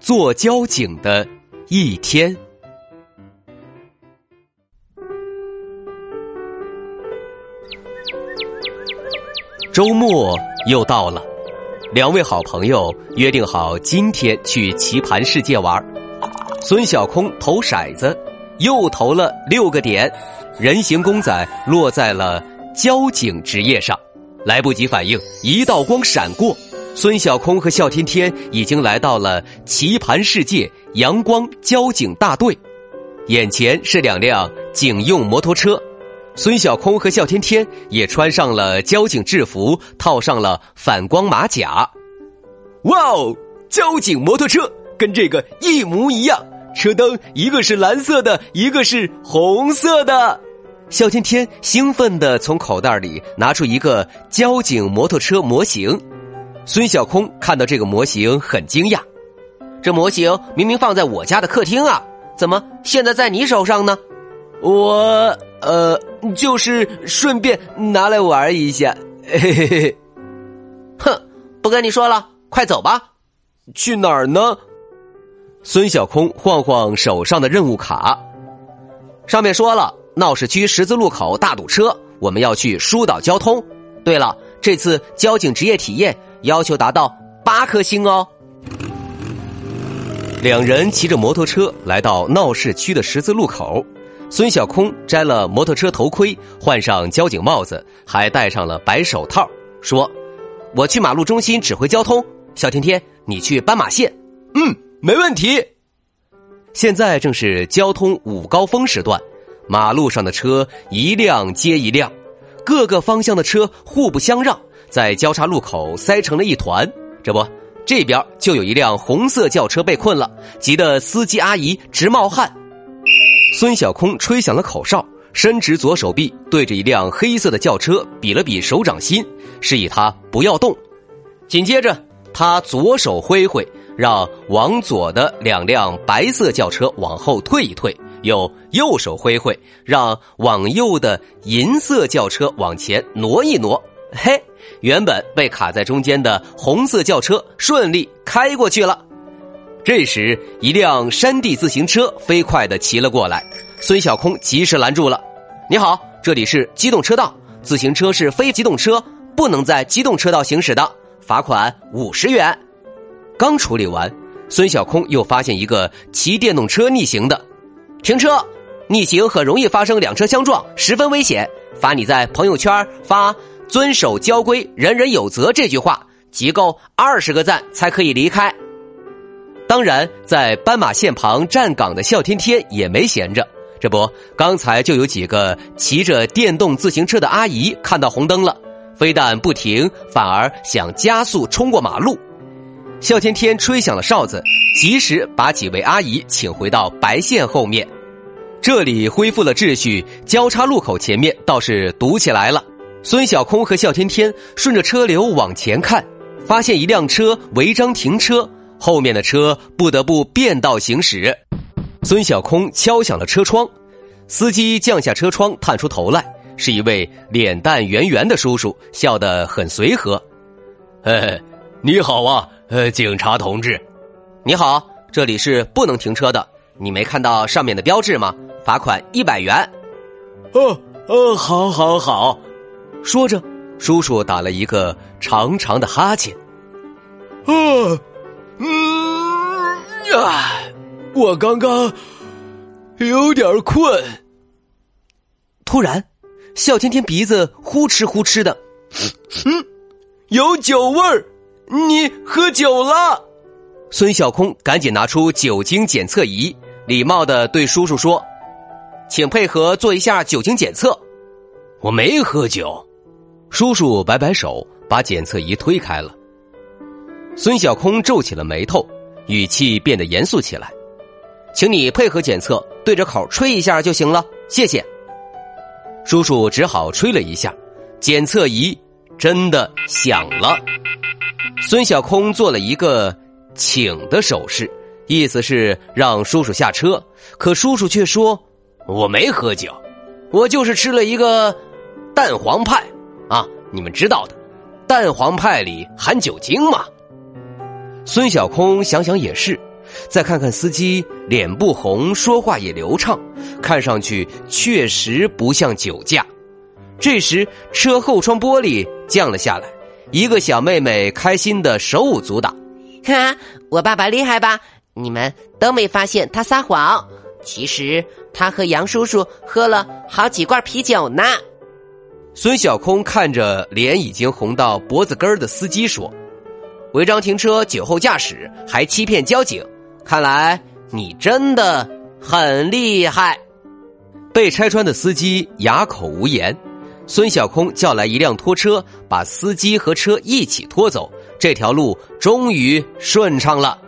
做交警的一天，周末又到了，两位好朋友约定好今天去棋盘世界玩。孙小空投骰子，又投了六个点，人形公仔落在了交警职业上，来不及反应，一道光闪过。孙小空和笑天天已经来到了棋盘世界阳光交警大队，眼前是两辆警用摩托车。孙小空和笑天天也穿上了交警制服，套上了反光马甲。哇哦，交警摩托车跟这个一模一样，车灯一个是蓝色的，一个是红色的。笑天天兴奋地从口袋里拿出一个交警摩托车模型。孙小空看到这个模型很惊讶，这模型明明放在我家的客厅啊，怎么现在在你手上呢？我呃，就是顺便拿来玩一下。嘿嘿嘿，哼，不跟你说了，快走吧。去哪儿呢？孙小空晃晃手上的任务卡，上面说了，闹市区十字路口大堵车，我们要去疏导交通。对了，这次交警职业体验。要求达到八颗星哦。两人骑着摩托车来到闹市区的十字路口，孙小空摘了摩托车头盔，换上交警帽子，还戴上了白手套，说：“我去马路中心指挥交通，小天天你去斑马线。”“嗯，没问题。”现在正是交通午高峰时段，马路上的车一辆接一辆，各个方向的车互不相让。在交叉路口塞成了一团，这不，这边就有一辆红色轿车被困了，急得司机阿姨直冒汗。孙小空吹响了口哨，伸直左手臂，对着一辆黑色的轿车比了比手掌心，示意他不要动。紧接着，他左手挥挥，让往左的两辆白色轿车往后退一退，又右手挥挥，让往右的银色轿车往前挪一挪。嘿，原本被卡在中间的红色轿车顺利开过去了。这时，一辆山地自行车飞快的骑了过来，孙小空及时拦住了。你好，这里是机动车道，自行车是非机动车，不能在机动车道行驶的，罚款五十元。刚处理完，孙小空又发现一个骑电动车逆行的，停车！逆行很容易发生两车相撞，十分危险，罚你在朋友圈发。遵守交规，人人有责。这句话集够二十个赞才可以离开。当然，在斑马线旁站岗的笑天天也没闲着。这不，刚才就有几个骑着电动自行车的阿姨看到红灯了，非但不停，反而想加速冲过马路。笑天天吹响了哨子，及时把几位阿姨请回到白线后面。这里恢复了秩序，交叉路口前面倒是堵起来了。孙小空和笑天天顺着车流往前看，发现一辆车违章停车，后面的车不得不变道行驶。孙小空敲响了车窗，司机降下车窗，探出头来，是一位脸蛋圆圆的叔叔，笑得很随和。嘿，你好啊，呃，警察同志，你好，这里是不能停车的，你没看到上面的标志吗？罚款一百元。哦哦，好，好，好。说着，叔叔打了一个长长的哈欠。啊，嗯呀，我刚刚有点困。突然，笑天天鼻子呼哧呼哧的，嗯，有酒味儿，你喝酒了？孙小空赶紧拿出酒精检测仪，礼貌的对叔叔说：“请配合做一下酒精检测。”我没喝酒。叔叔摆摆手，把检测仪推开了。孙小空皱起了眉头，语气变得严肃起来。请你配合检测，对着口吹一下就行了，谢谢。叔叔只好吹了一下，检测仪真的响了。孙小空做了一个请的手势，意思是让叔叔下车。可叔叔却说：“我没喝酒，我就是吃了一个蛋黄派，你们知道的，蛋黄派里含酒精嘛。”孙小空想想也是，再看看司机，脸不红，说话也流畅，看上去确实不像酒驾。这时，车后窗玻璃降了下来。一个小妹妹开心的手舞足蹈，哈，我爸爸厉害吧？你们都没发现他撒谎，其实他和杨叔叔喝了好几罐啤酒呢。孙小空看着脸已经红到脖子根的司机说：“违章停车、酒后驾驶，还欺骗交警，看来你真的很厉害。”被拆穿的司机哑口无言。孙小空叫来一辆拖车，把司机和车一起拖走。这条路终于顺畅了。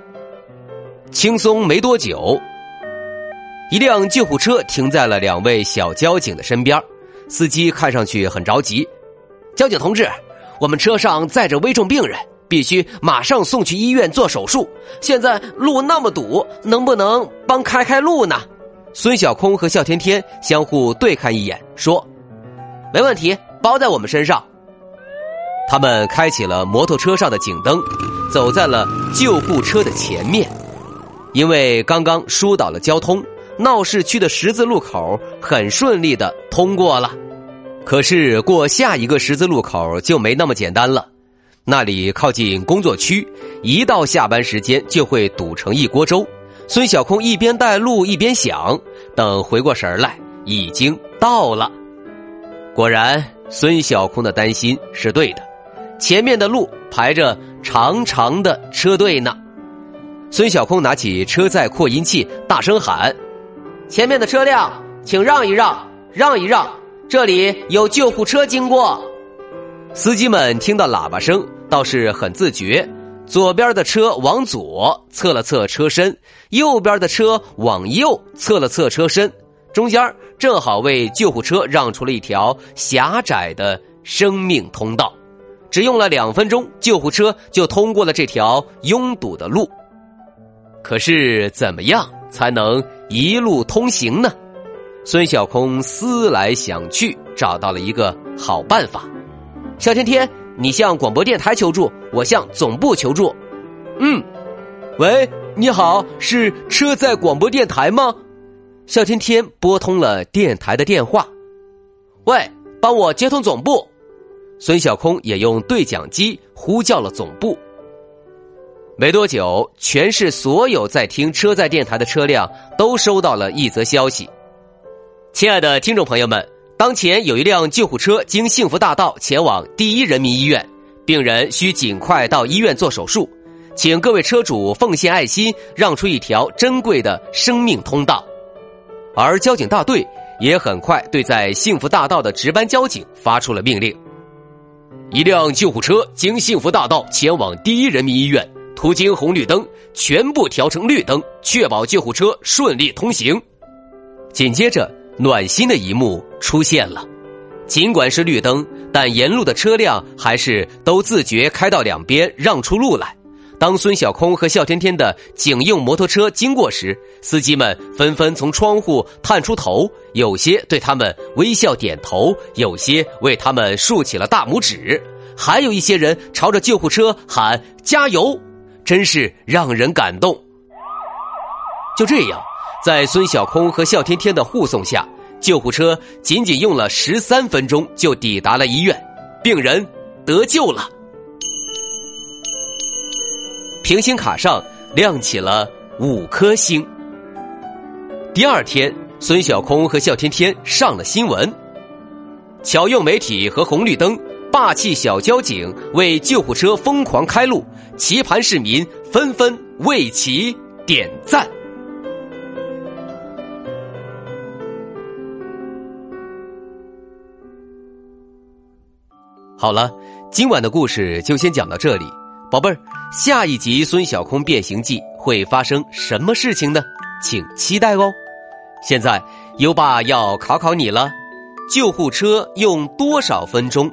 轻松没多久，一辆救护车停在了两位小交警的身边。司机看上去很着急：“交警同志，我们车上载着危重病人，必须马上送去医院做手术。现在路那么堵，能不能帮开开路呢？”孙小空和笑天天相互对看一眼，说。没问题，包在我们身上。他们开启了摩托车上的警灯，走在了救护车的前面。因为刚刚疏导了交通，闹市区的十字路口很顺利的通过了。可是过下一个十字路口就没那么简单了，那里靠近工作区，一到下班时间就会堵成一锅粥。孙小空一边带路一边想，等回过神来，已经到了。果然，孙小空的担心是对的。前面的路排着长长的车队呢。孙小空拿起车载扩音器，大声喊：“前面的车辆，请让一让，让一让，这里有救护车经过。”司机们听到喇叭声，倒是很自觉。左边的车往左侧了侧车身，右边的车往右侧了侧车身。中间正好为救护车让出了一条狭窄的生命通道，只用了两分钟，救护车就通过了这条拥堵的路。可是怎么样才能一路通行呢？孙小空思来想去，找到了一个好办法。小天天，你向广播电台求助，我向总部求助。嗯，喂，你好，是车载广播电台吗？小天天拨通了电台的电话，喂，帮我接通总部。孙小空也用对讲机呼叫了总部。没多久，全市所有在听车载电台的车辆都收到了一则消息：亲爱的听众朋友们，当前有一辆救护车经幸福大道前往第一人民医院，病人需尽快到医院做手术，请各位车主奉献爱心，让出一条珍贵的生命通道。而交警大队也很快对在幸福大道的值班交警发出了命令：一辆救护车经幸福大道前往第一人民医院，途经红绿灯全部调成绿灯，确保救护车顺利通行。紧接着，暖心的一幕出现了：尽管是绿灯，但沿路的车辆还是都自觉开到两边让出路来。当孙小空和笑天天的警用摩托车经过时，司机们纷纷从窗户探出头，有些对他们微笑点头，有些为他们竖起了大拇指，还有一些人朝着救护车喊加油，真是让人感动。就这样，在孙小空和笑天天的护送下，救护车仅仅用了十三分钟就抵达了医院，病人得救了。平行卡上亮起了五颗星。第二天，孙小空和笑天天上了新闻。巧用媒体和红绿灯，霸气小交警为救护车疯狂开路，棋盘市民纷纷为其点赞。好了，今晚的故事就先讲到这里。宝贝儿，下一集《孙小空变形记》会。会发生什么事情呢？请期待哦。现在优爸要考考你了：救护车用多少分钟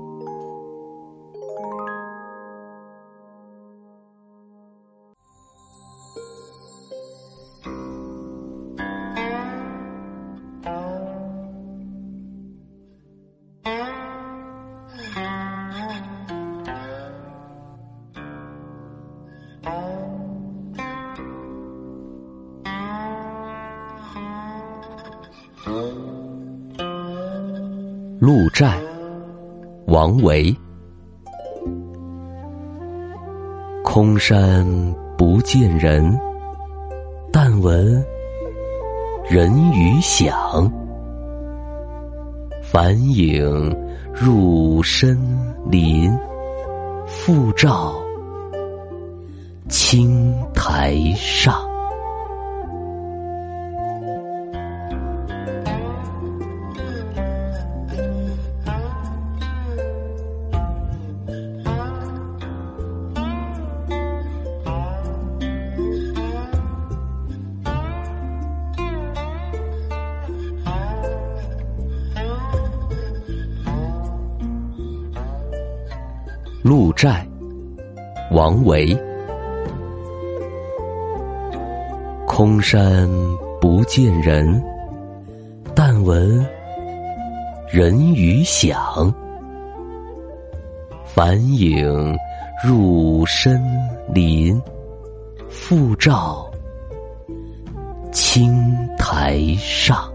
鹿柴，王维。空山不见人，但闻人语响。返影入深林，复照青苔上。王维。空山不见人，但闻人语响。返影入深林，复照青苔上。